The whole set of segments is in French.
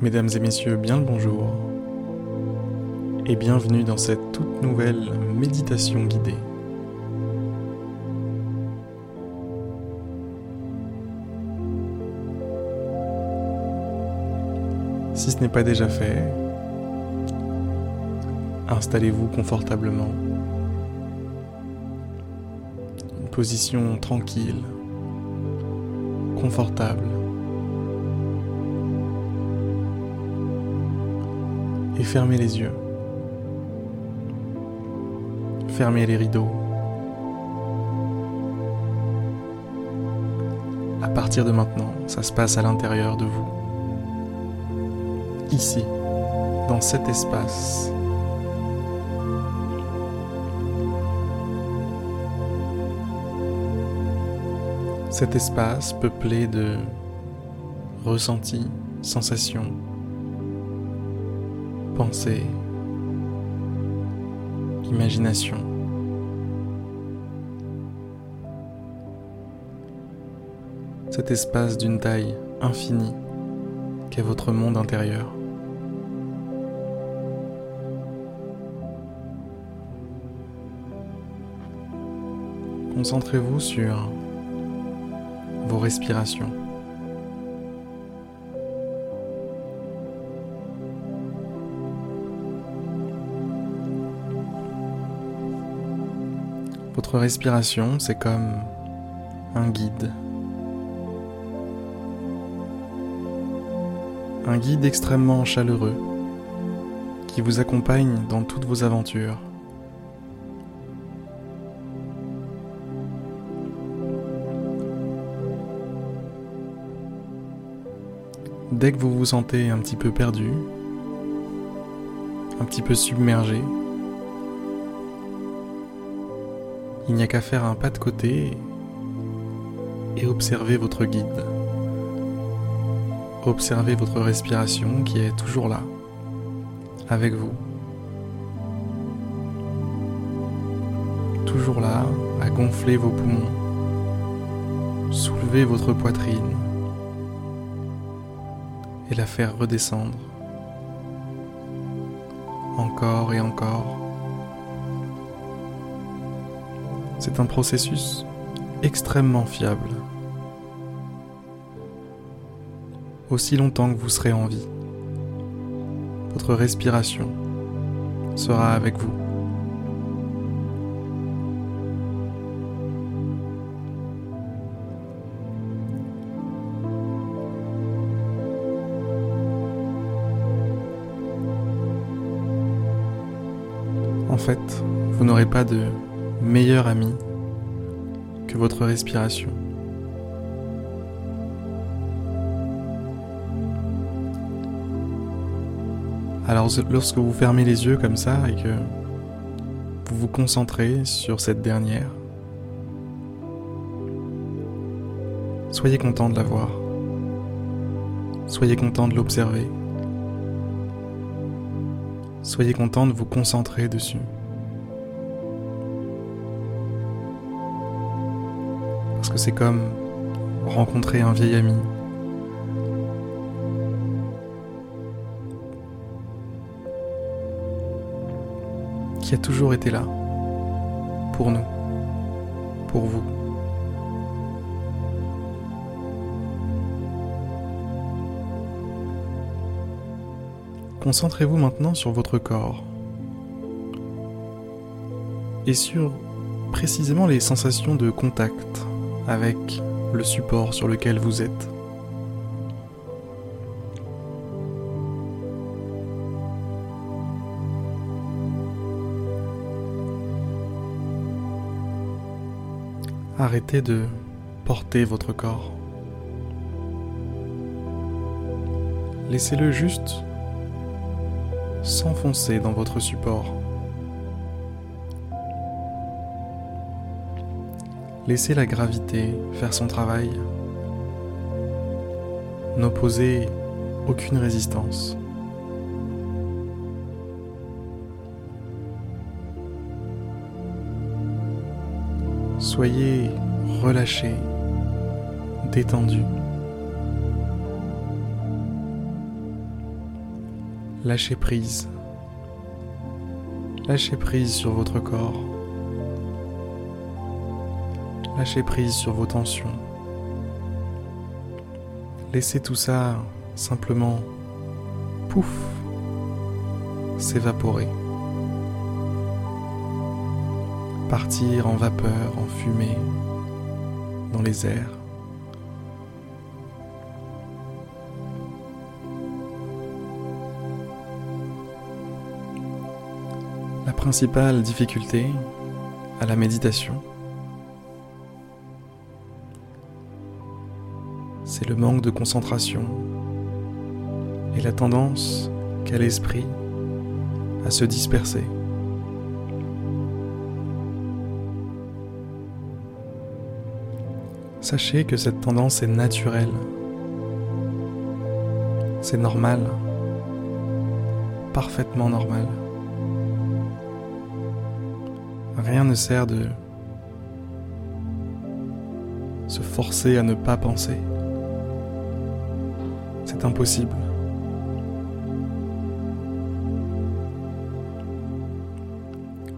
Mesdames et messieurs, bien le bonjour et bienvenue dans cette toute nouvelle méditation guidée. Si ce n'est pas déjà fait, installez-vous confortablement. Une position tranquille, confortable. Et fermez les yeux. Fermez les rideaux. À partir de maintenant, ça se passe à l'intérieur de vous. Ici, dans cet espace. Cet espace peuplé de ressentis, sensations, pensées, imagination. Cet espace d'une taille infinie qu'est votre monde intérieur. Concentrez-vous sur vos respirations. Votre respiration, c'est comme un guide. Un guide extrêmement chaleureux qui vous accompagne dans toutes vos aventures. Dès que vous vous sentez un petit peu perdu, un petit peu submergé, il n'y a qu'à faire un pas de côté et observer votre guide. Observez votre respiration qui est toujours là, avec vous. Toujours là, à gonfler vos poumons, soulever votre poitrine et la faire redescendre. Encore et encore. C'est un processus extrêmement fiable. Aussi longtemps que vous serez en vie, votre respiration sera avec vous. En fait, vous n'aurez pas de meilleur ami que votre respiration. Alors lorsque vous fermez les yeux comme ça et que vous vous concentrez sur cette dernière, soyez content de la voir. Soyez content de l'observer. Soyez content de vous concentrer dessus. Parce que c'est comme rencontrer un vieil ami. Qui a toujours été là. Pour nous. Pour vous. Concentrez-vous maintenant sur votre corps et sur précisément les sensations de contact avec le support sur lequel vous êtes. Arrêtez de porter votre corps. Laissez-le juste s'enfoncer dans votre support. Laissez la gravité faire son travail. N'opposez aucune résistance. Soyez relâché, détendu. Lâchez prise. Lâchez prise sur votre corps. Lâchez prise sur vos tensions. Laissez tout ça simplement pouf s'évaporer. Partir en vapeur, en fumée, dans les airs. La principale difficulté à la méditation, c'est le manque de concentration et la tendance qu'a l'esprit à se disperser. Sachez que cette tendance est naturelle. C'est normal. Parfaitement normal. Rien ne sert de se forcer à ne pas penser. C'est impossible.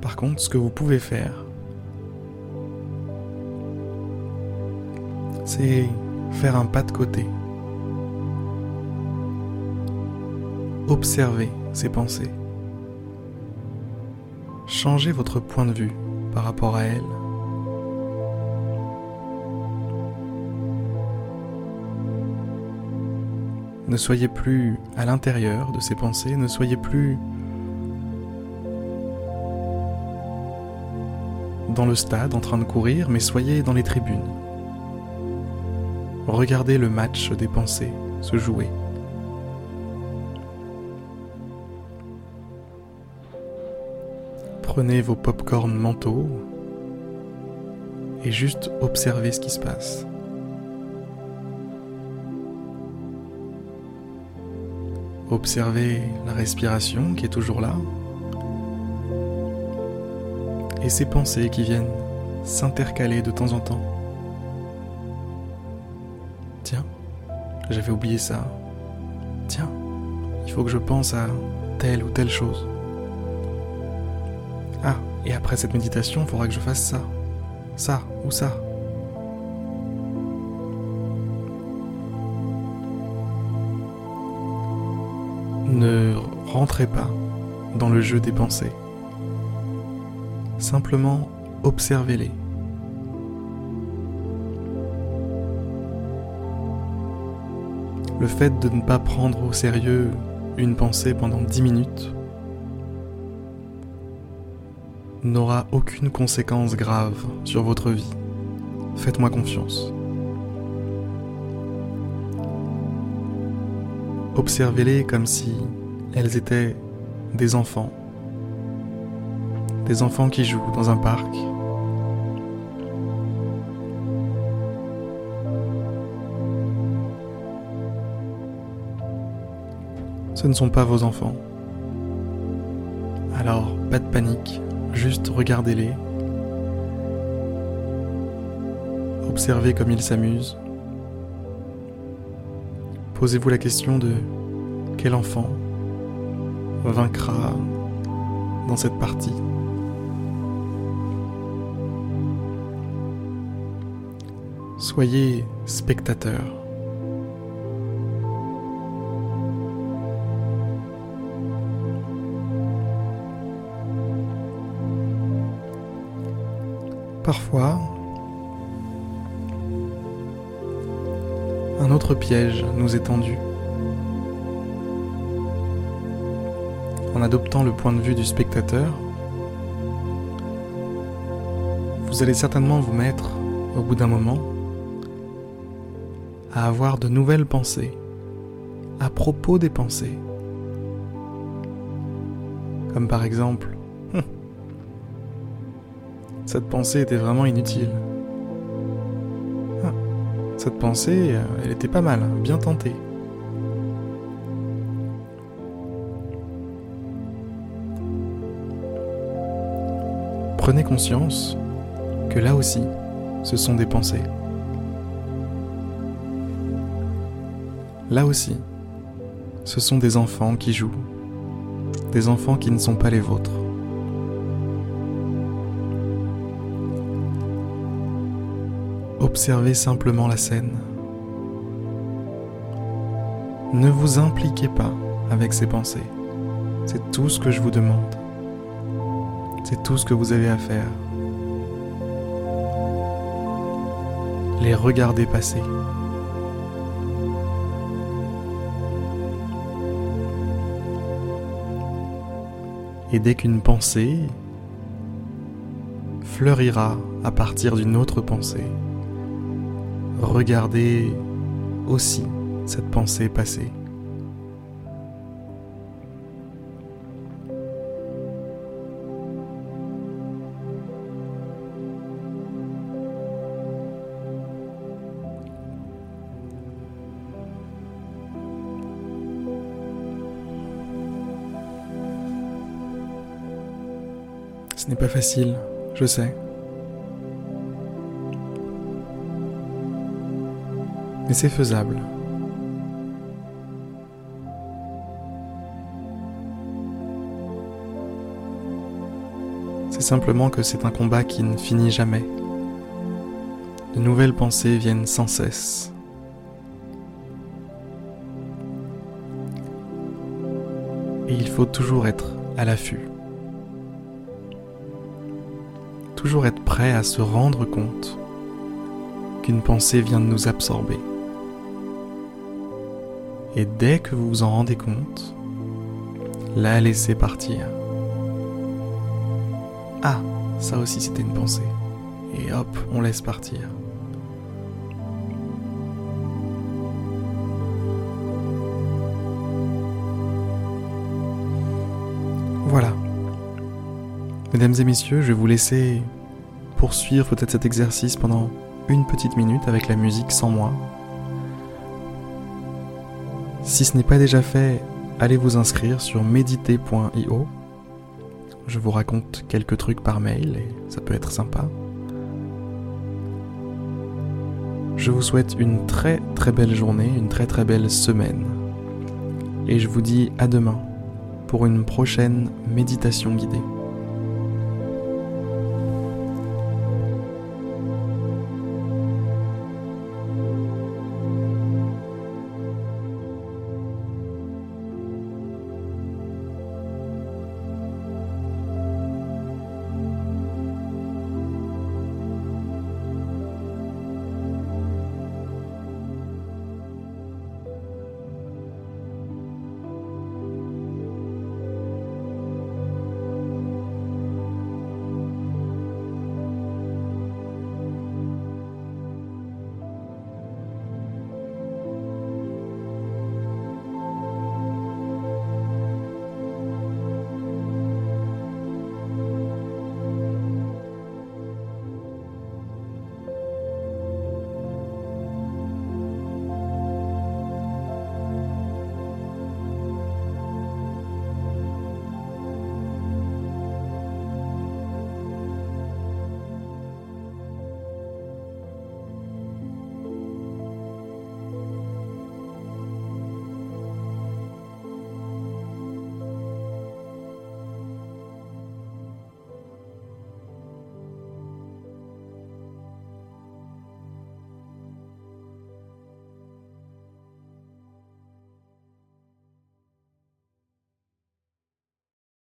Par contre, ce que vous pouvez faire, c'est faire un pas de côté. Observez ces pensées. Changez votre point de vue par rapport à elles. Ne soyez plus à l'intérieur de ces pensées, ne soyez plus dans le stade en train de courir, mais soyez dans les tribunes. Regardez le match des pensées se jouer. Prenez vos pop-corn mentaux et juste observez ce qui se passe. Observez la respiration qui est toujours là et ces pensées qui viennent s'intercaler de temps en temps. Tiens, j'avais oublié ça. Tiens, il faut que je pense à telle ou telle chose. Ah, et après cette méditation, il faudra que je fasse ça, ça ou ça. Ne rentrez pas dans le jeu des pensées. Simplement observez-les. Le fait de ne pas prendre au sérieux une pensée pendant 10 minutes n'aura aucune conséquence grave sur votre vie. Faites-moi confiance. Observez-les comme si elles étaient des enfants. Des enfants qui jouent dans un parc. Ce ne sont pas vos enfants. Alors, pas de panique, juste regardez-les. Observez comme ils s'amusent. Posez-vous la question de quel enfant vaincra dans cette partie. Soyez spectateur. Parfois, un autre piège nous est tendu. En adoptant le point de vue du spectateur, vous allez certainement vous mettre, au bout d'un moment, à avoir de nouvelles pensées à propos des pensées. Comme par exemple, cette pensée était vraiment inutile. Cette pensée, euh, elle était pas mal, bien tentée. Prenez conscience que là aussi, ce sont des pensées. Là aussi, ce sont des enfants qui jouent des enfants qui ne sont pas les vôtres. Observez simplement la scène. Ne vous impliquez pas avec ces pensées. C'est tout ce que je vous demande. C'est tout ce que vous avez à faire. Les regardez passer. Et dès qu'une pensée fleurira à partir d'une autre pensée, regardez aussi cette pensée passer. Ce n'est pas facile, je sais. Mais c'est faisable. C'est simplement que c'est un combat qui ne finit jamais. De nouvelles pensées viennent sans cesse. Et il faut toujours être à l'affût. toujours être prêt à se rendre compte qu'une pensée vient de nous absorber. Et dès que vous vous en rendez compte, la laisser partir. Ah, ça aussi c'était une pensée. Et hop, on laisse partir. Voilà. Mesdames et messieurs, je vais vous laisser poursuivre peut-être cet exercice pendant une petite minute avec la musique sans moi. Si ce n'est pas déjà fait, allez vous inscrire sur méditer.io. Je vous raconte quelques trucs par mail et ça peut être sympa. Je vous souhaite une très très belle journée, une très très belle semaine. Et je vous dis à demain pour une prochaine méditation guidée.